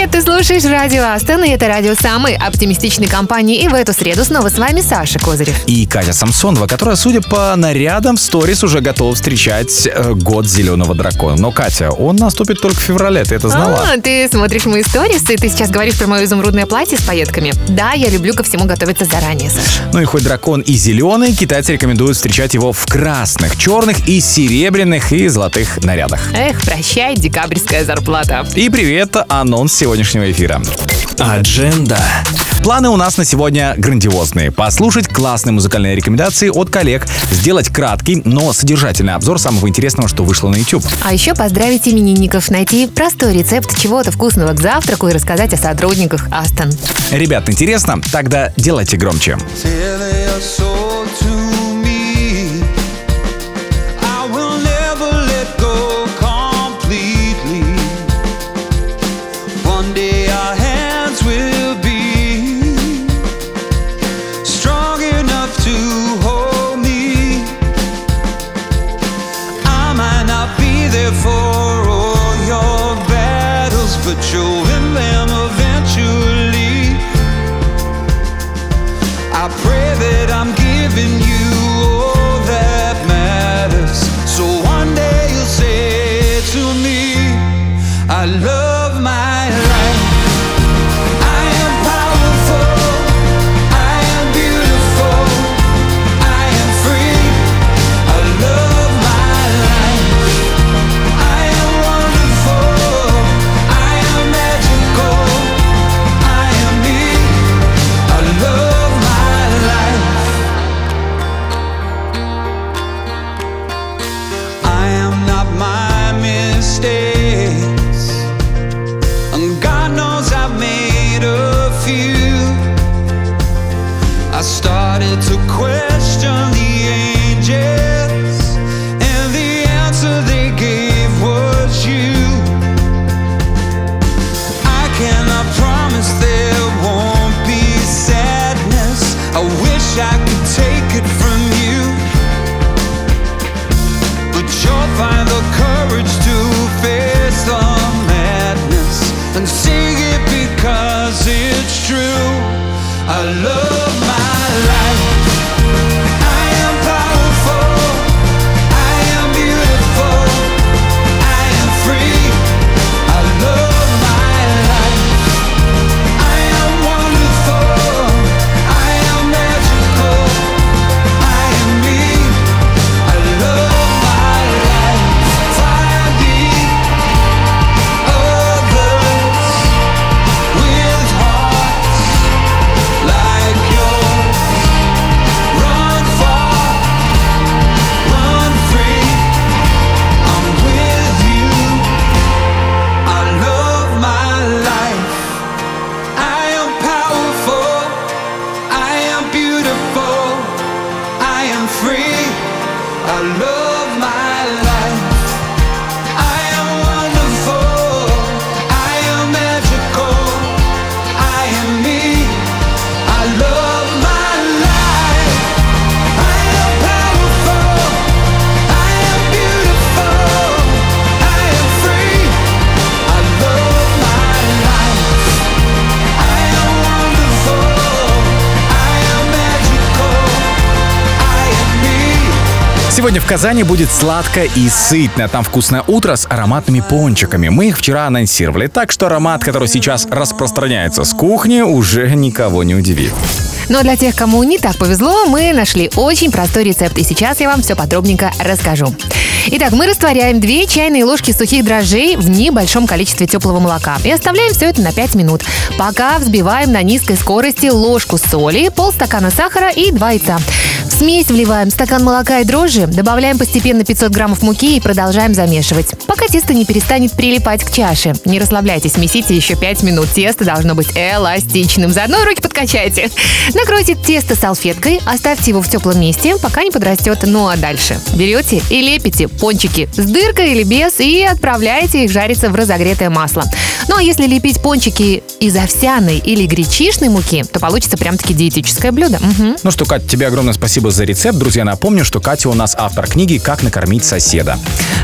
Привет, ты слушаешь радио Астон, и это радио самой оптимистичной компании. И в эту среду снова с вами Саша Козырев. И Катя Самсонова, которая, судя по нарядам, в сторис уже готова встречать э, год зеленого дракона. Но, Катя, он наступит только в феврале, ты это знала? А, ты смотришь мои сторис, и ты сейчас говоришь про мое изумрудное платье с пайетками. Да, я люблю ко всему готовиться заранее, Саша. Ну и хоть дракон и зеленый, китайцы рекомендуют встречать его в красных, черных и серебряных и золотых нарядах. Эх, прощай, декабрьская зарплата. И привет, анонс сегодняшнего эфира. Адженда. Планы у нас на сегодня грандиозные. Послушать классные музыкальные рекомендации от коллег, сделать краткий, но содержательный обзор самого интересного, что вышло на YouTube. А еще поздравить именинников, найти простой рецепт чего-то вкусного к завтраку и рассказать о сотрудниках Астон. Ребят, интересно? Тогда делайте громче. Selling Казани будет сладко и сытно. Там вкусное утро с ароматными пончиками. Мы их вчера анонсировали, так что аромат, который сейчас распространяется с кухни, уже никого не удивит. Но для тех, кому не так повезло, мы нашли очень простой рецепт, и сейчас я вам все подробненько расскажу. Итак, мы растворяем 2 чайные ложки сухих дрожжей в небольшом количестве теплого молока и оставляем все это на 5 минут. Пока взбиваем на низкой скорости ложку соли, полстакана сахара и 2 яйца. Смесь вливаем стакан молока и дрожжи, добавляем постепенно 500 граммов муки и продолжаем замешивать, пока тесто не перестанет прилипать к чаше. Не расслабляйтесь, месите еще 5 минут. Тесто должно быть эластичным. Заодно руки подкачайте. Накройте тесто салфеткой, оставьте его в теплом месте, пока не подрастет. Ну а дальше берете и лепите пончики с дыркой или без и отправляете их жариться в разогретое масло. Ну а если лепить пончики из овсяной или гречишной муки, то получится прям-таки диетическое блюдо. Мгм. Ну что, Кать, тебе огромное спасибо спасибо за рецепт. Друзья, напомню, что Катя у нас автор книги «Как накормить соседа».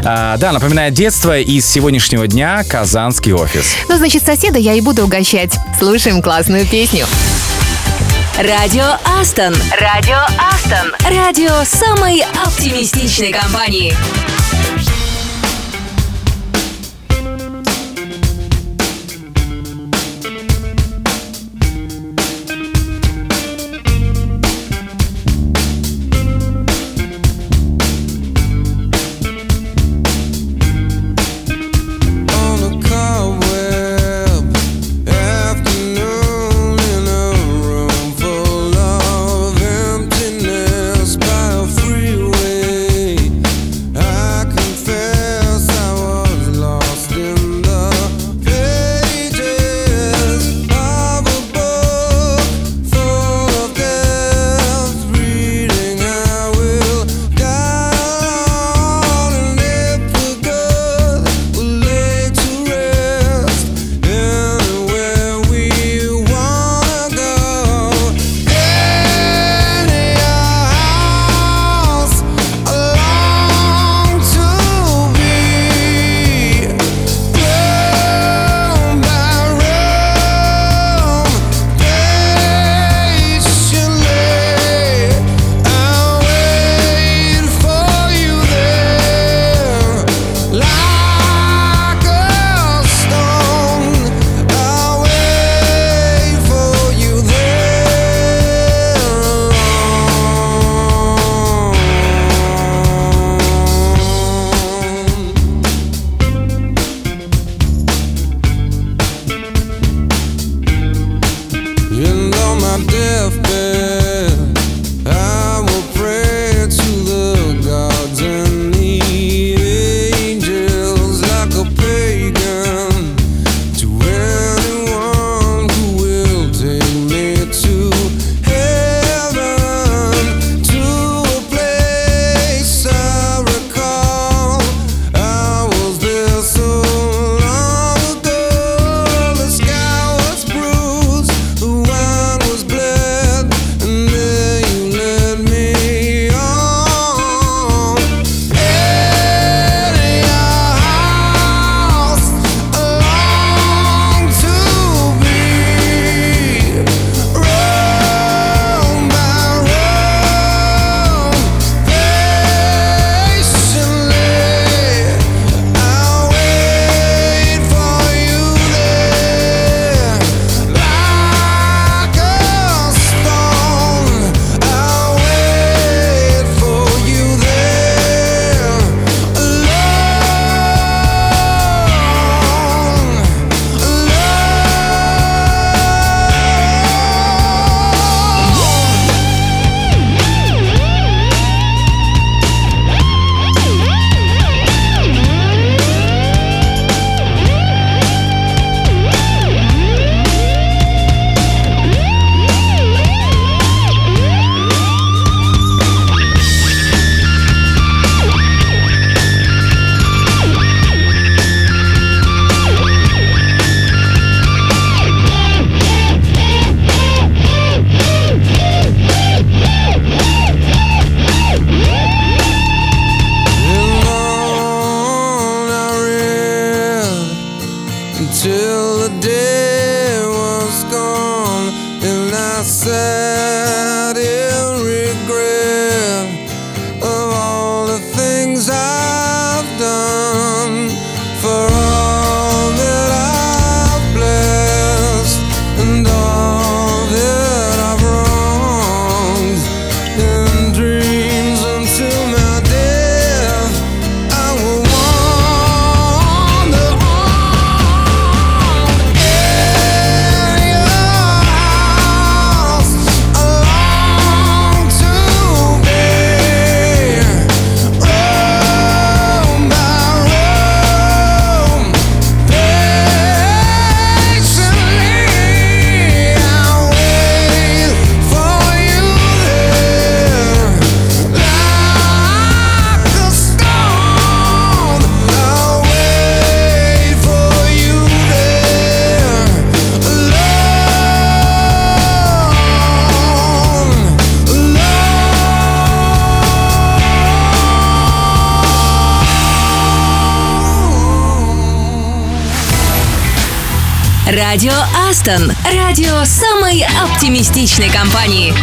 А, да, напоминает детство из сегодняшнего дня казанский офис. Ну, значит, соседа я и буду угощать. Слушаем классную песню. Радио Астон. Радио Астон. Радио самой оптимистичной компании. Астон. Радио самой оптимистичной компании.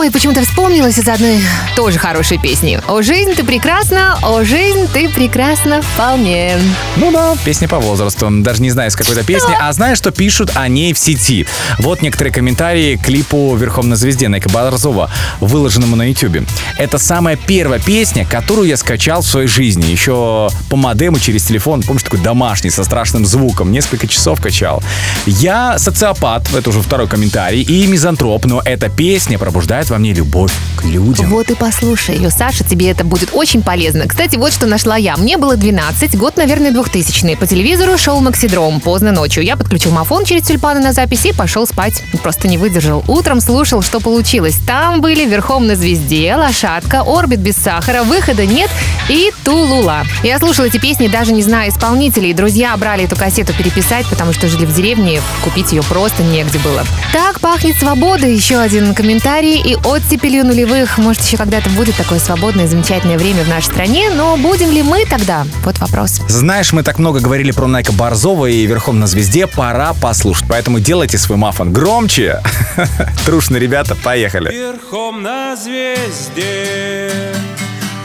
Ой, почему-то вспомнилась из одной тоже хорошей песни. «О, жизнь, ты прекрасна, о, жизнь, ты прекрасна вполне». Ну да, песня по возрасту. Даже не знаю, с какой-то песни, а знаю, что пишут о ней в сети. Вот некоторые комментарии к клипу «Верхом на звезде» Найка Борзова, выложенному на YouTube. Это самая первая песня, которую я скачал в своей жизни. Еще по модему через телефон, помнишь, такой домашний, со страшным звуком. Несколько часов качал. Я социопат, это уже второй комментарий, и мизантроп, но эта песня пробуждает во мне любовь к людям. Вот и послушай ее, Саша, тебе это будет очень полезно. Кстати, вот что нашла я. Мне было 12, год, наверное, 2000 По телевизору шел Максидром поздно ночью. Я подключил мафон через тюльпаны на записи и пошел спать. Просто не выдержал. Утром слушал, что получилось. Там были «Верхом на звезде», «Лошадка», «Орбит без сахара», «Выхода нет» и «Тулула». Я слушала эти песни, даже не зная исполнителей. Друзья брали эту кассету переписать, потому что жили в деревне, купить ее просто негде было. Так пахнет свобода. Еще один комментарий. И оттепелью нулевых. Может, еще когда-то будет такое свободное и замечательное время в нашей стране, но будем ли мы тогда? Вот вопрос. Знаешь, мы так много говорили про Найка Борзова и верхом на звезде, пора послушать. Поэтому делайте свой мафон громче. Трушно, ребята, поехали. Верхом на звезде,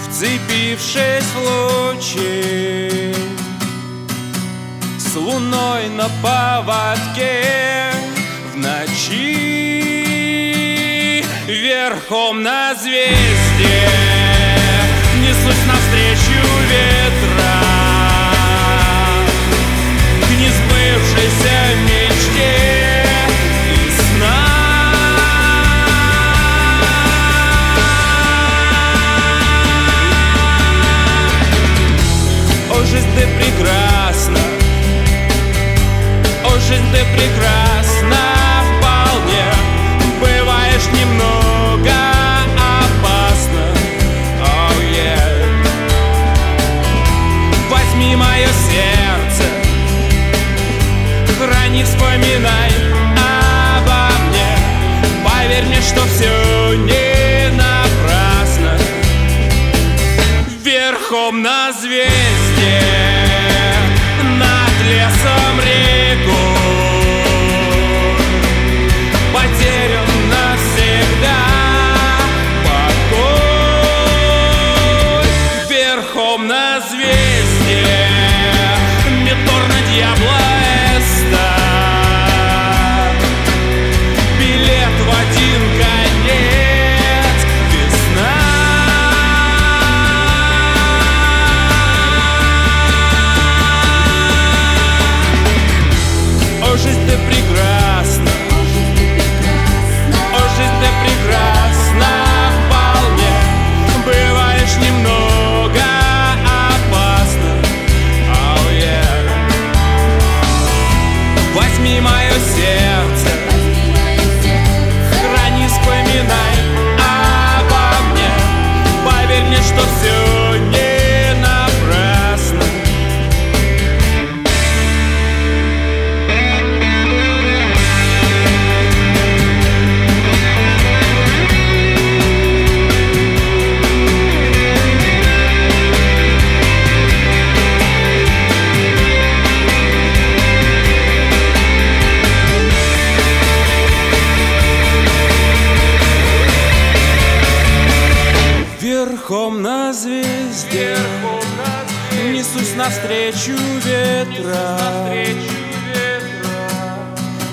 вцепившись в лучи, с луной на поводке в ночи. Верхом на звезде. Несусь навстречу ветра. К несбывшейся мечте О, жизнь ты прекрасна. О, жизнь ты прекрасна мое сердце. Храни, вспоминай навстречу ветра.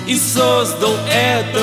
И создал этот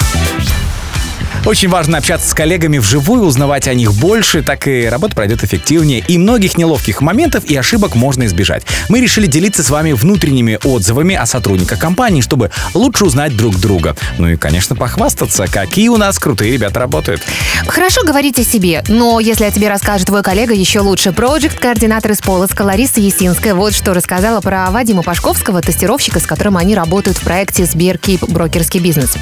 Очень важно общаться с коллегами вживую, узнавать о них больше, так и работа пройдет эффективнее. И многих неловких моментов и ошибок можно избежать. Мы решили делиться с вами внутренними отзывами о сотрудниках компании, чтобы лучше узнать друг друга. Ну и, конечно, похвастаться, какие у нас крутые ребята работают. Хорошо говорить о себе, но если о тебе расскажет твой коллега, еще лучше. Проект-координатор из Полоцка Лариса Есинская вот что рассказала про Вадима Пашковского, тестировщика, с которым они работают в проекте Сберкип брокерский бизнес.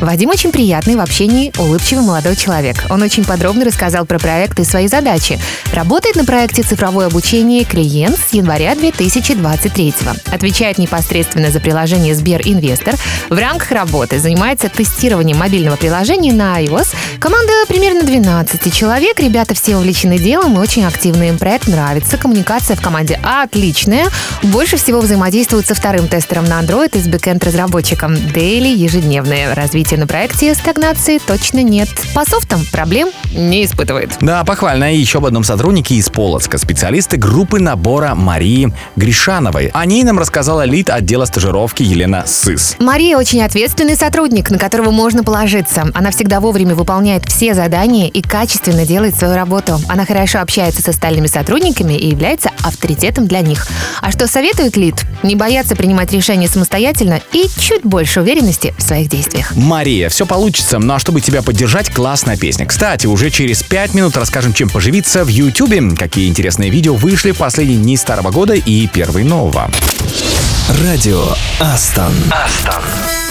Вадим очень приятный в общении, улыбчивый молодой человек. Он очень подробно рассказал про проект и свои задачи. Работает на проекте цифровое обучение клиент с января 2023 Отвечает непосредственно за приложение Сбер Инвестор. В рамках работы занимается тестированием мобильного приложения на iOS. Команда примерно 12 человек. Ребята все увлечены делом и очень активны. Им проект нравится. Коммуникация в команде отличная. Больше всего взаимодействуют со вторым тестером на Android и с бэкэнд-разработчиком. Дейли ежедневное. Развитие на проекте стагнации точно нет. По софтам проблем не испытывает. Да, похвально. И еще об одном сотруднике из Полоцка. Специалисты группы набора Марии Гришановой. О ней нам рассказала лид отдела стажировки Елена Сыс. Мария очень ответственный сотрудник, на которого можно положиться. Она всегда вовремя выполняет все задания и качественно делает свою работу. Она хорошо общается с остальными сотрудниками и является авторитетом для них. А что советует Лид? Не бояться принимать решения самостоятельно и чуть больше уверенности в своих действиях. Мария, все получится. Ну а чтобы тебя поддержать, классная песня. Кстати, уже через 5 минут расскажем, чем поживиться в Ютубе, какие интересные видео вышли в последние дни старого года и первый нового. Радио Астон. How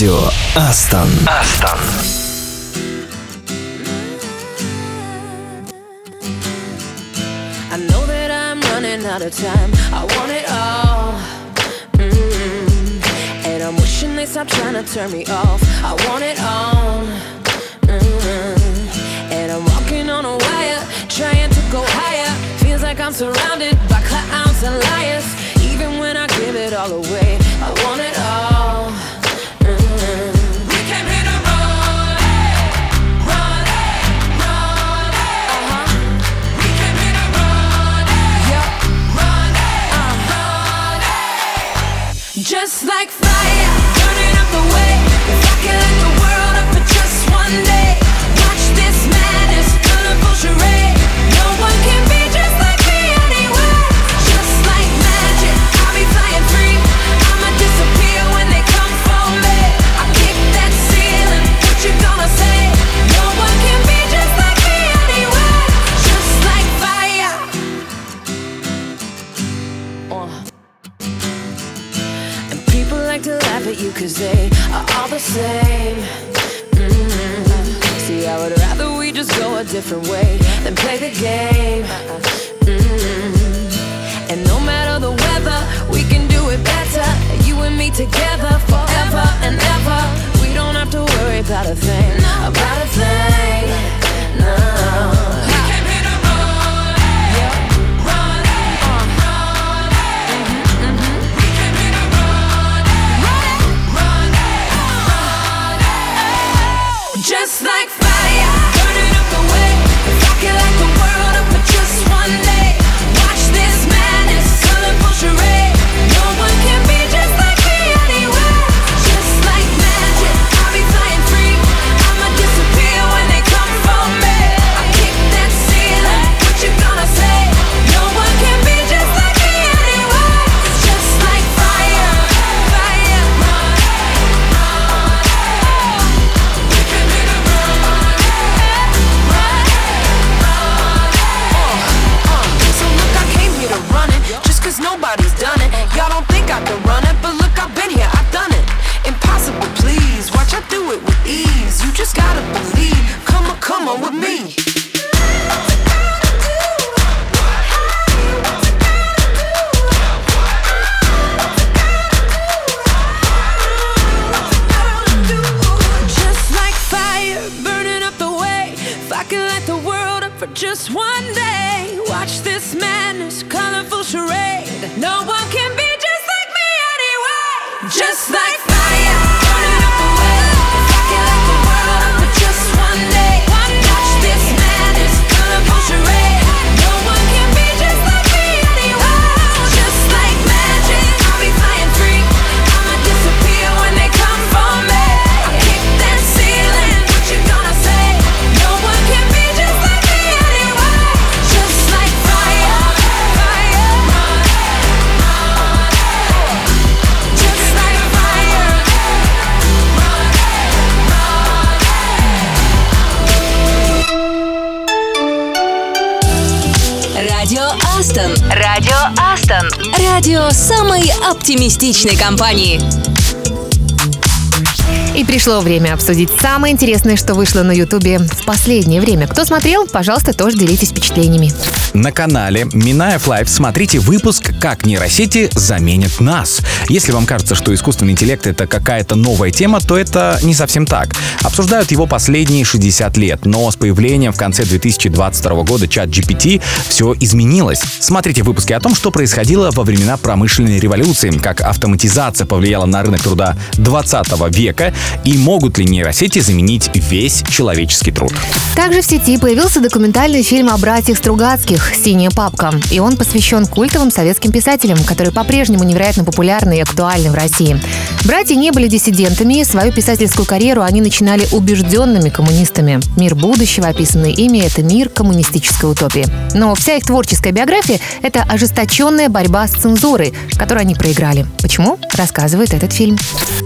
Радио Астон. Астон. Better. You and me together forever and ever. We don't have to worry about a thing, about a thing. No. summer with me. Радио Aston. Радио самой оптимистичной компании. И пришло время обсудить самое интересное, что вышло на Ютубе в последнее время. Кто смотрел, пожалуйста, тоже делитесь впечатлениями. На канале Минаев Live смотрите выпуск «Как нейросети заменят нас». Если вам кажется, что искусственный интеллект — это какая-то новая тема, то это не совсем так. Обсуждают его последние 60 лет, но с появлением в конце 2022 года ChatGPT все изменилось. Смотрите выпуски о том, что происходило во времена промышленной революции, как автоматизация повлияла на рынок труда 20 века и могут ли нейросети заменить весь человеческий труд. Также в сети появился документальный фильм о братьях Стругацких «Синяя папка». И он посвящен культовым советским писателям, которые по-прежнему невероятно популярны и актуальны в России. Братья не были диссидентами, свою писательскую карьеру они начинали убежденными коммунистами. Мир будущего, описанный ими, это мир коммунистической утопии. Но вся их творческая биография – это ожесточенная борьба с цензурой, которую они проиграли. Почему? Рассказывает этот фильм.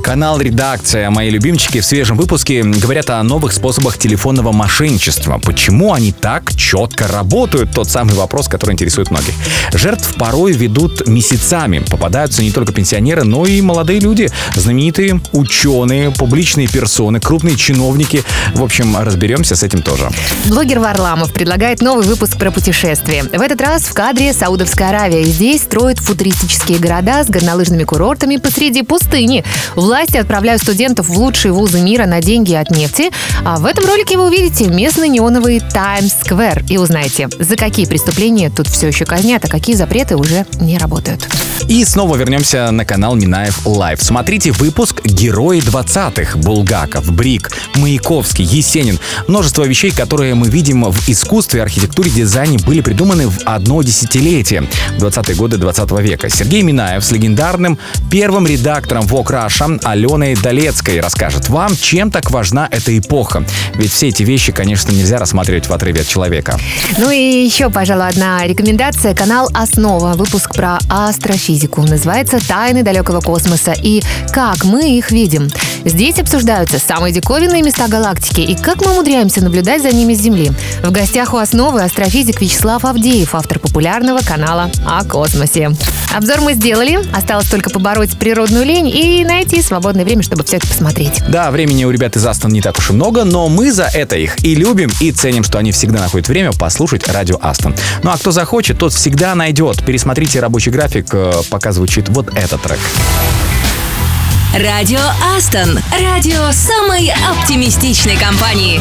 Канал «Редакция», мои любимчики, в свежем выпуске говорят о новых способах телефонного мошенничества. Почему они так четко работают? Тот самый вопрос, который интересует многих. Жертв порой ведут месяцами. Попадаются не только пенсионеры, но и молодые люди, знаменитые ученые, публичные персоны, крупные чиновники. В общем, разберемся с этим тоже. Блогер Варламов предлагает новый выпуск про путешествия. В этот раз в кадре Саудовская Аравия. Здесь строят футуристические города с горнолыжными курортами посреди пустыни. Власти отправляют студентов в лучшие вузы мира на деньги от нефти. А в этом ролике вы увидите местный неоновый Таймс-сквер и узнаете, за какие преступления тут все еще казнят, а какие запреты уже не работают. И снова вернемся на канал Минаев Лайв. Смотрите выпуск «Герои 20-х». Булгаков, Брик, Маяковский, Есенин. Множество вещей, которые мы видим в искусстве, архитектуре, дизайне, были придуманы в одно десятилетие. 20-е годы 20 века. Сергей Минаев с легендарным первым редактором Vogue Russia Аленой Долецкой расскажет вам, чем так важна эта эпоха. Ведь все эти вещи, конечно, нельзя рассматривать в отрыве от человека. Ну и еще, пожалуй, одна рекомендация. Канал «Основа». Выпуск про астрофизику. Называется «Тайны далекого космоса» и «Как мы их видим». Здесь обсуждаются самые диковинные места галактики и как мы умудряемся наблюдать за ними с Земли. В гостях у «Основы» астрофизик Вячеслав Авдеев, автор популярного канала о космосе. Обзор мы сделали. Осталось только побороть природную лень и найти свободное время, чтобы все это посмотреть. Да, времени у ребят из Астон не так уж и много, но мы за это их и любим, и ценим, что они всегда находят время послушать радио Астон. Ну а кто захочет, тот всегда найдет. Пересмотрите рабочий график, э, пока звучит вот этот трек. Радио Астон. Радио самой оптимистичной компании.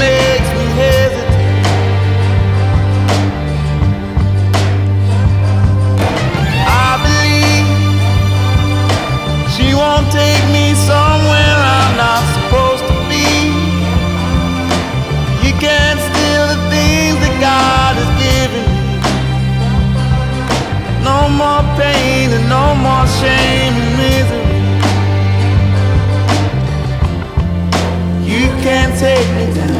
Makes me hesitate. I believe she won't take me somewhere I'm not supposed to be. You can't steal the things that God has given me. No more pain and no more shame and misery. You can't take me down.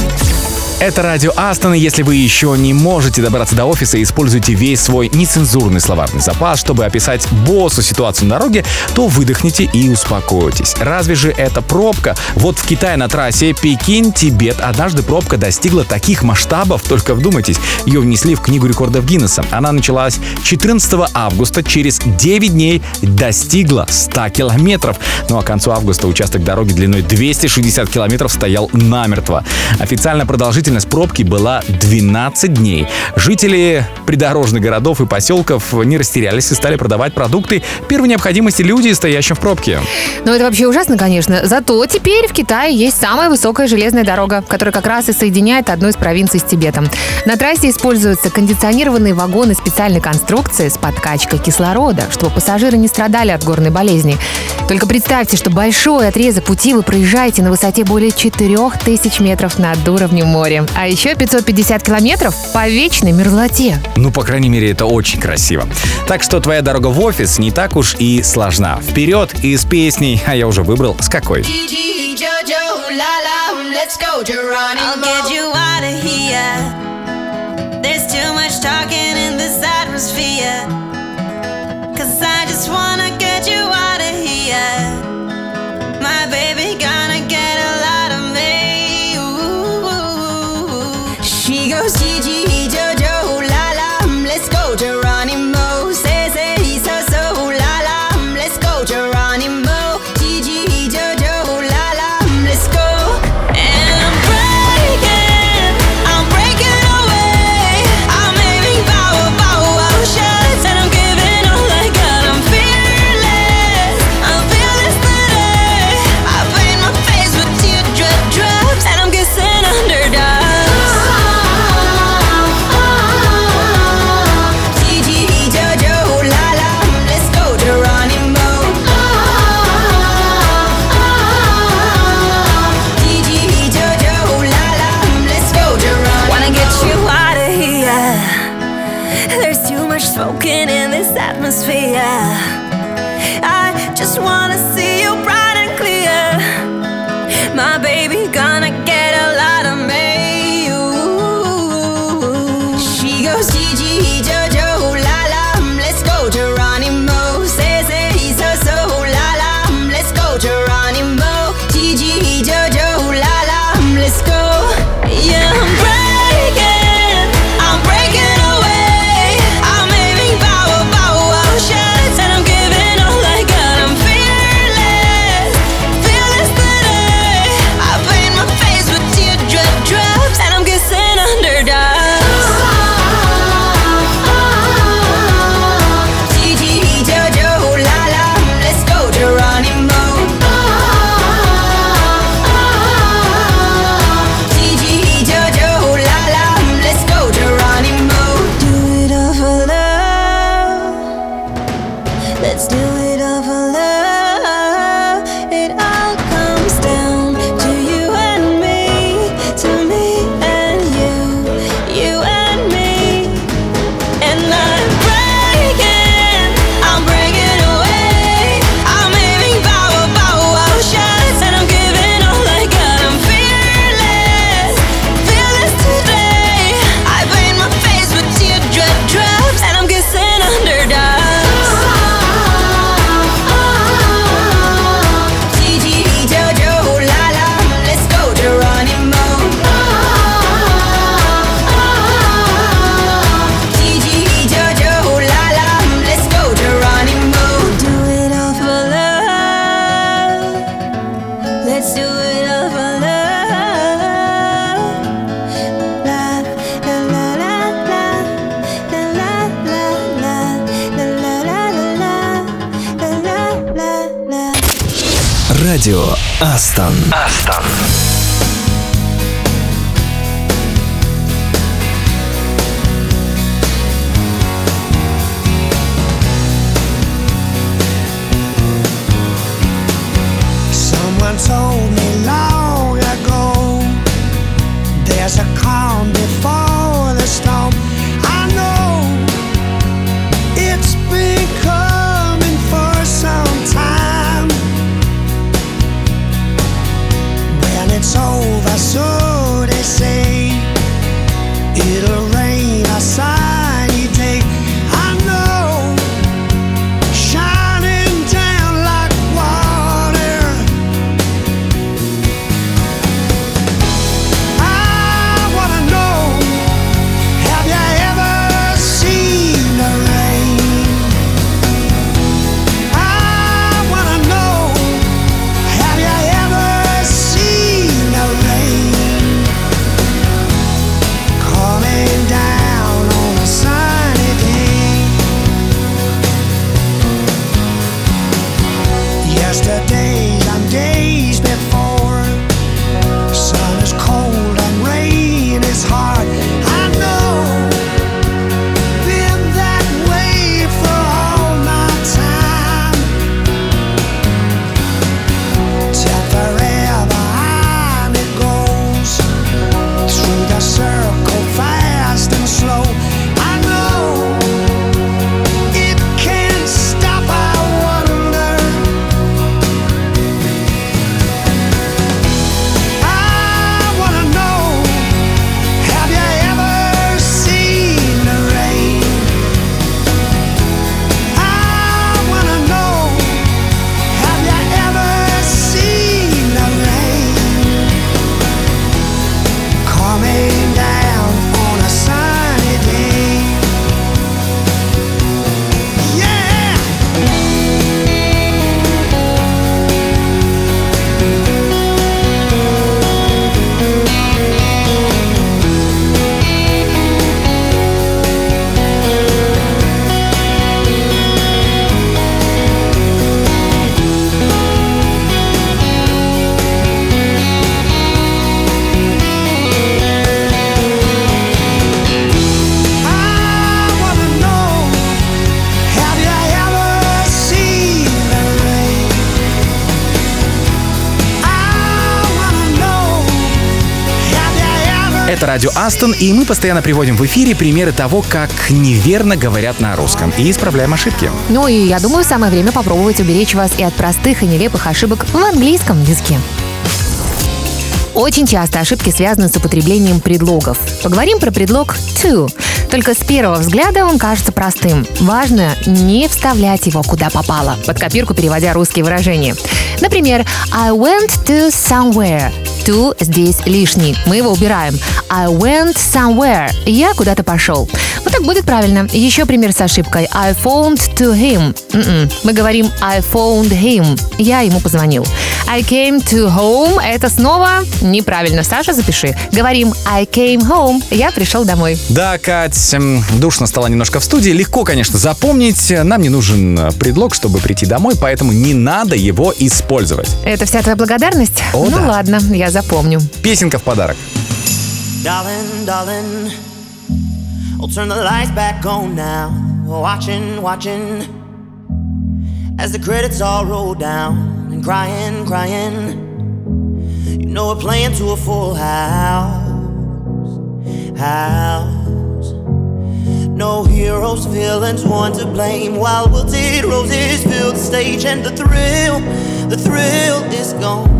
Это радио Астон, если вы еще не можете добраться до офиса, используйте весь свой нецензурный словарный запас, чтобы описать боссу ситуацию на дороге, то выдохните и успокойтесь. Разве же это пробка? Вот в Китае на трассе Пекин-Тибет однажды пробка достигла таких масштабов, только вдумайтесь, ее внесли в Книгу рекордов Гиннесса. Она началась 14 августа, через 9 дней достигла 100 километров. Ну а к концу августа участок дороги длиной 260 километров стоял намертво. Официально продолжительность пробки была 12 дней. Жители придорожных городов и поселков не растерялись и стали продавать продукты первой необходимости люди, стоящим в пробке. Ну, это вообще ужасно, конечно. Зато теперь в Китае есть самая высокая железная дорога, которая как раз и соединяет одну из провинций с Тибетом. На трассе используются кондиционированные вагоны специальной конструкции с подкачкой кислорода, чтобы пассажиры не страдали от горной болезни. Только представьте, что большой отрезок пути вы проезжаете на высоте более 4000 метров над уровнем моря. А еще 550 километров по вечной мерзлоте. Ну, по крайней мере, это очень красиво. Так что твоя дорога в офис не так уж и сложна. Вперед и с песней, а я уже выбрал с какой. Let's go, Geronimo. I'll get you out of here. There's too much talking in this atmosphere. Радио Астон, и мы постоянно приводим в эфире примеры того, как неверно говорят на русском, и исправляем ошибки. Ну и я думаю, самое время попробовать уберечь вас и от простых и нелепых ошибок в английском языке. Очень часто ошибки связаны с употреблением предлогов. Поговорим про предлог to. Только с первого взгляда он кажется простым. Важно не вставлять его куда попало, под копирку переводя русские выражения. Например, I went to somewhere. To здесь лишний. Мы его убираем. I went somewhere. Я куда-то пошел. Вот так будет правильно. Еще пример с ошибкой. I phoned to him. М-м. Мы говорим I phoned him. Я ему позвонил. I came to home. Это снова неправильно. Саша, запиши. Говорим I came home. Я пришел домой. Да, Кать, эм, душно стало немножко в студии. Легко, конечно, запомнить. Нам не нужен э, предлог, чтобы прийти домой, поэтому не надо его использовать. Это вся твоя благодарность? О, ну да. ладно, я запомню. Песенка в подарок. Darling, darling, I'll turn the lights back on now. Watching, watching, as the credits all roll down and crying, crying. You know we're playing to a full house, house. No heroes, villains, one to blame. While wilted roses fill the stage, and the thrill, the thrill is gone.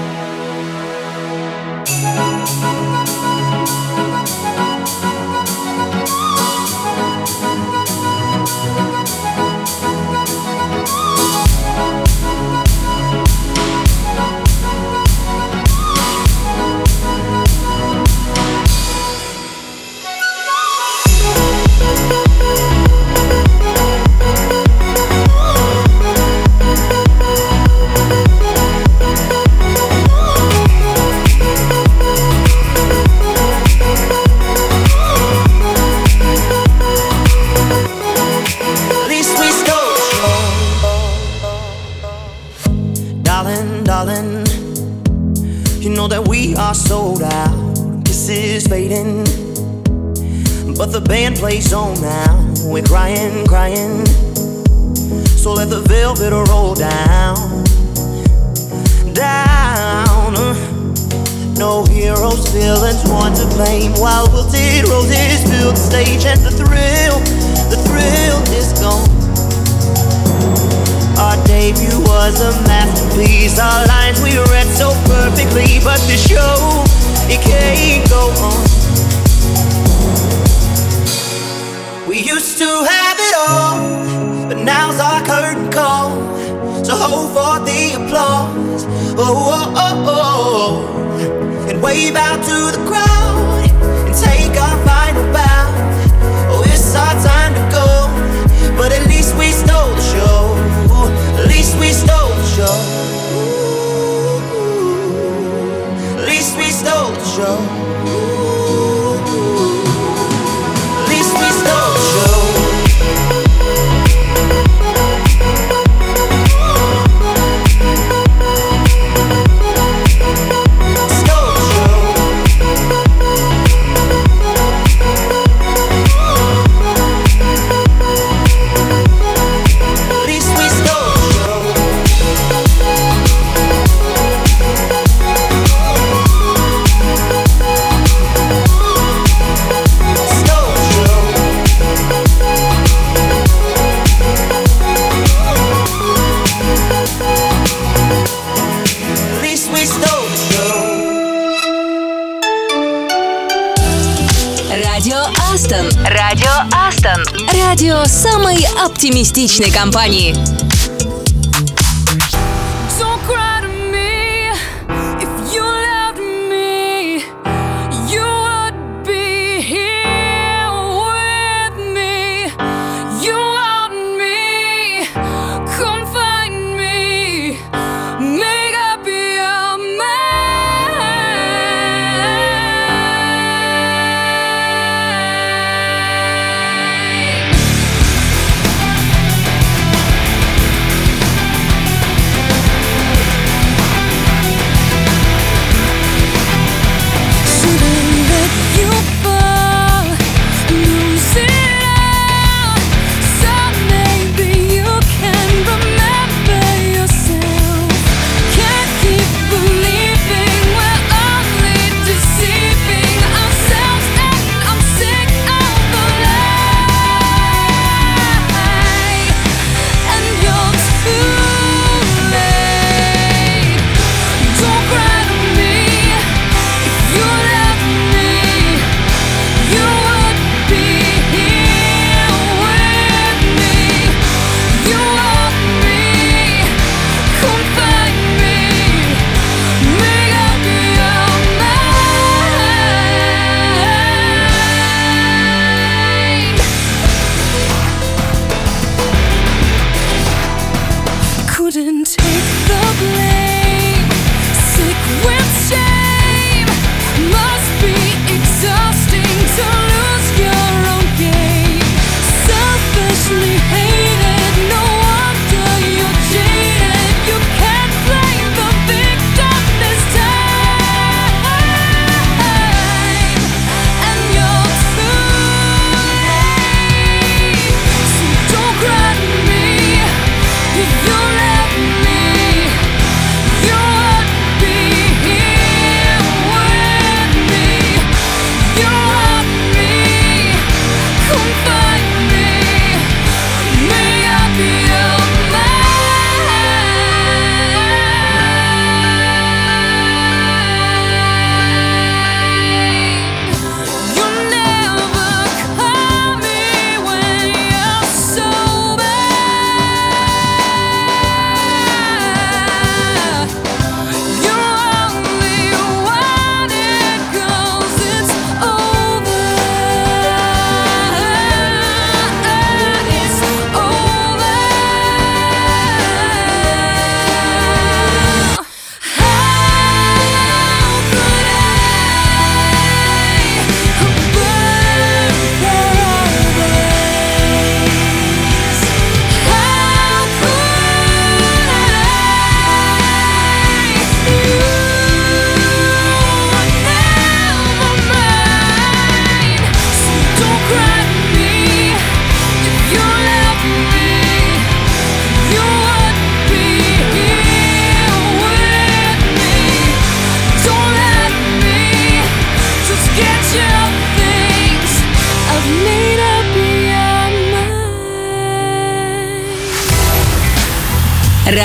Оптимистичной компании.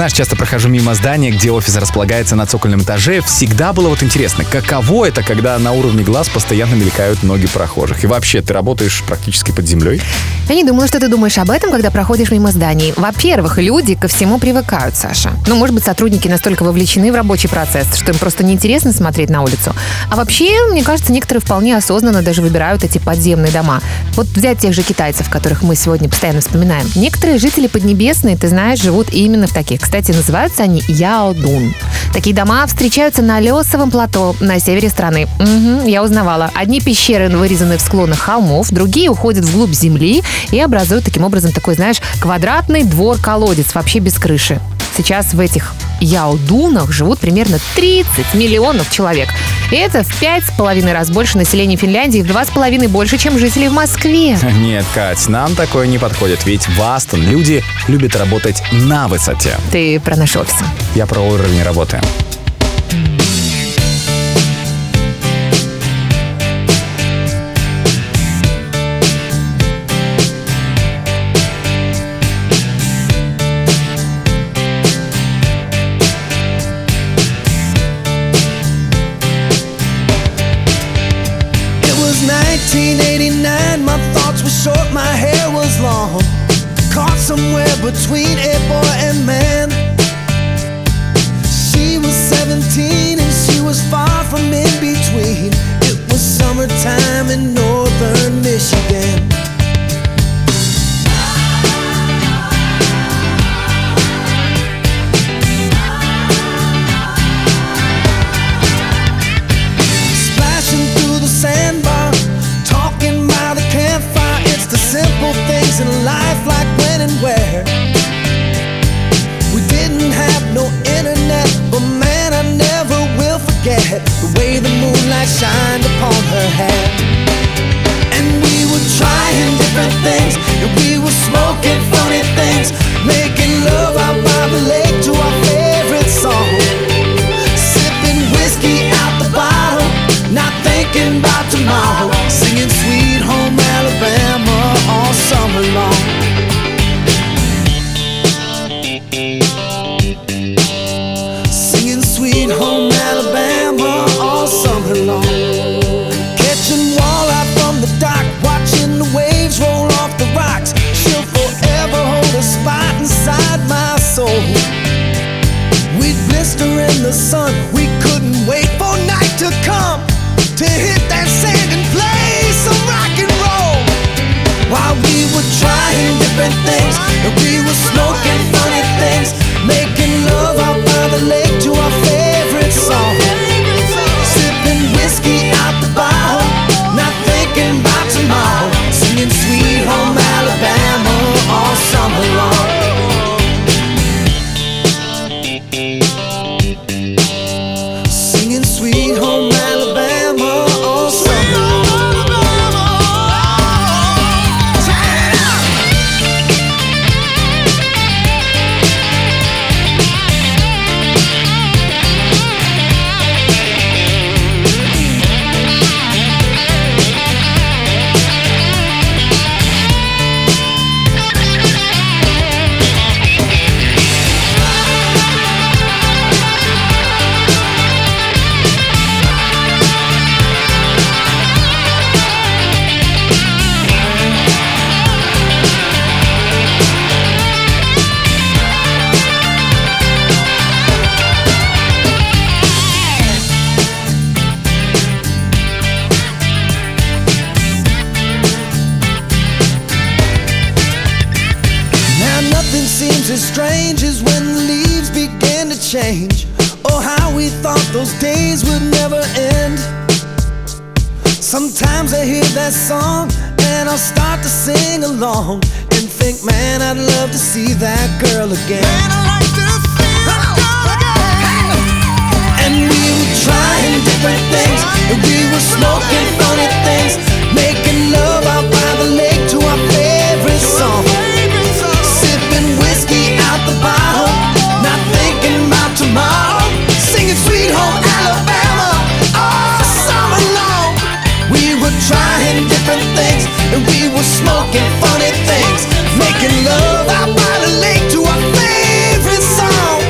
Знаешь, часто прохожу мимо здания, где офис располагается на цокольном этаже. Всегда было вот интересно, каково это, когда на уровне глаз постоянно мелькают ноги прохожих. И вообще, ты работаешь практически под землей. Я не думала, что ты думаешь об этом, когда проходишь мимо зданий. Во-первых, люди ко всему привыкают, Саша. Ну, может быть, сотрудники настолько вовлечены в рабочий процесс, что им просто неинтересно смотреть на улицу. А вообще, мне кажется, некоторые вполне осознанно даже выбирают эти подземные дома. Вот взять тех же китайцев, которых мы сегодня постоянно вспоминаем. Некоторые жители Поднебесной, ты знаешь, живут именно в таких. Кстати, называются они Яодун. Такие дома встречаются на Лесовом плато на севере страны. Мгм, я узнавала. Одни пещеры вырезаны в склонах холмов, другие уходят вглубь земли и образуют таким образом такой, знаешь, квадратный двор-колодец, вообще без крыши. Сейчас в этих Яодунах живут примерно 30 миллионов человек. И это в пять с половиной раз больше населения Финляндии и в два с половиной больше, чем жителей в Москве. Нет, Кать, нам такое не подходит, ведь в Астон люди любят работать на высоте. Ты про наш офис. Я про уровень работы. Between a boy and man. She was 17 and she was far from in between. It was summertime in northern Michigan. shine. Seems as strange as when the leaves begin to change. Oh, how we thought those days would never end. Sometimes I hear that song and I'll start to sing along and think, man, I'd love to see that girl again. Man, I like to see that girl again. And we were trying different things, and we were smoking funny things, making love out by the lake to our favorite song. Sipping smoking funny things, making love. Out by the lake to our favorite song,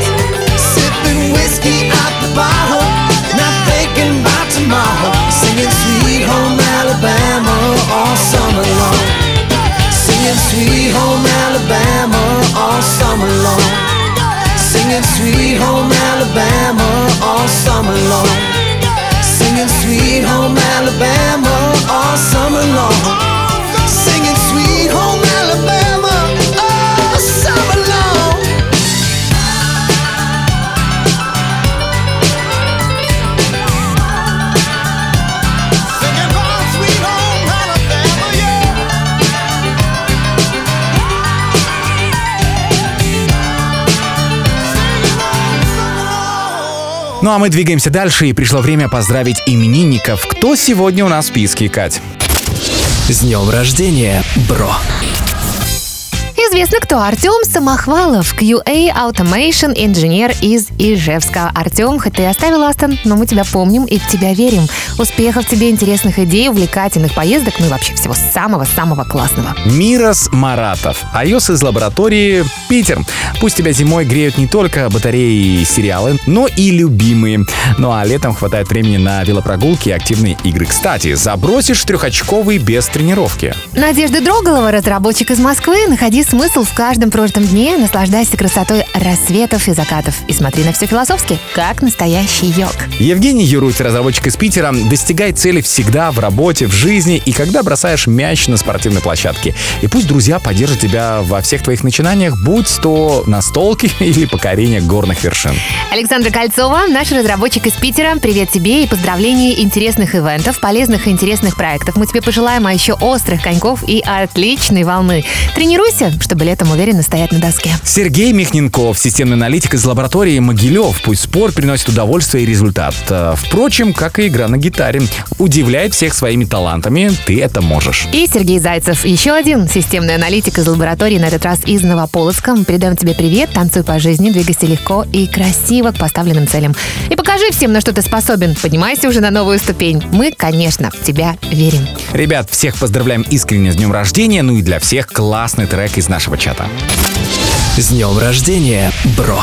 sipping whiskey out the bottle, not thinking about tomorrow, singing Sweet Home Alabama all summer long, singing Sweet Home Alabama all summer long, singing Sweet Home Alabama all summer long, singing Sweet Home Alabama all summer long. Ну а мы двигаемся дальше, и пришло время поздравить именинников. Кто сегодня у нас в списке, Кать? С днем рождения, бро! Известно кто. Артем Самохвалов, QA Automation инженер из Ижевска. Артем, хоть ты и оставил Астон, но мы тебя помним и в тебя верим. Успехов тебе, интересных идей, увлекательных поездок, ну и вообще всего самого-самого классного. Мирос Маратов. iOS из лаборатории Питер. Пусть тебя зимой греют не только батареи и сериалы, но и любимые. Ну а летом хватает времени на велопрогулки и активные игры. Кстати, забросишь трехочковый без тренировки. Надежда Дроголова, разработчик из Москвы. Находи смысл в каждом прожитом дне, наслаждайся красотой рассветов и закатов. И смотри на все философски, как настоящий йог. Евгений Юруть, разработчик из Питера, достигай цели всегда в работе, в жизни и когда бросаешь мяч на спортивной площадке. И пусть друзья поддержат тебя во всех твоих начинаниях, будь то настолки или покорение горных вершин. Александра Кольцова, наш разработчик из Питера. Привет тебе и поздравления интересных ивентов, полезных и интересных проектов. Мы тебе пожелаем, а еще острых коньков и отличной волны. Тренируйся, чтобы летом уверенно стоять на доске. Сергей Михненков, системный аналитик из лаборатории Могилев. Пусть спорт приносит удовольствие и результат. Э, Впрочем, как и игра на гитаре. Удивляет всех своими талантами, ты это можешь. И Сергей Зайцев, еще один системный аналитик из лаборатории, на этот раз из Новополоцка. Передаем тебе привет, танцуй по жизни, двигайся легко и красиво к поставленным целям. И покажи всем, на что ты способен. Поднимайся уже на новую ступень. Мы, конечно, в тебя верим. Ребят, всех поздравляем искренне с днем рождения, ну и для всех классный трек из нашего чата. С днем рождения, бро!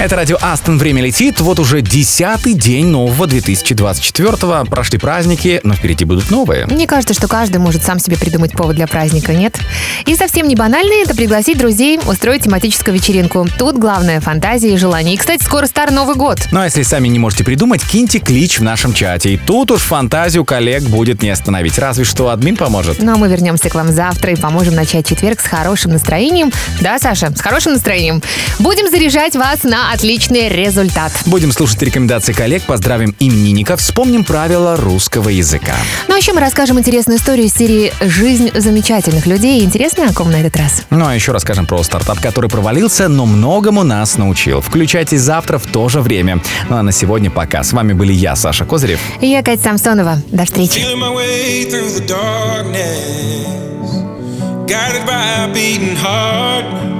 Это радио Астон. Время летит. Вот уже десятый день нового 2024-го. Прошли праздники, но впереди будут новые. Мне кажется, что каждый может сам себе придумать повод для праздника, нет? И совсем не банальный это пригласить друзей, устроить тематическую вечеринку. Тут главное фантазия и желание. И, кстати, скоро старый Новый год. Ну а если сами не можете придумать, киньте клич в нашем чате. И тут уж фантазию коллег будет не остановить. Разве что админ поможет. Ну а мы вернемся к вам завтра и поможем начать четверг с хорошим настроением. Да, Саша, с хорошим настроением. Будем заряжать вас на отличный результат. Будем слушать рекомендации коллег, поздравим именинников, вспомним правила русского языка. Ну а еще мы расскажем интересную историю из серии «Жизнь замечательных людей». Интересно, о ком на этот раз? Ну а еще расскажем про стартап, который провалился, но многому нас научил. Включайтесь завтра в то же время. Ну а на сегодня пока. С вами были я, Саша Козырев. И я, Катя Самсонова. До встречи. Guided by a beating heart.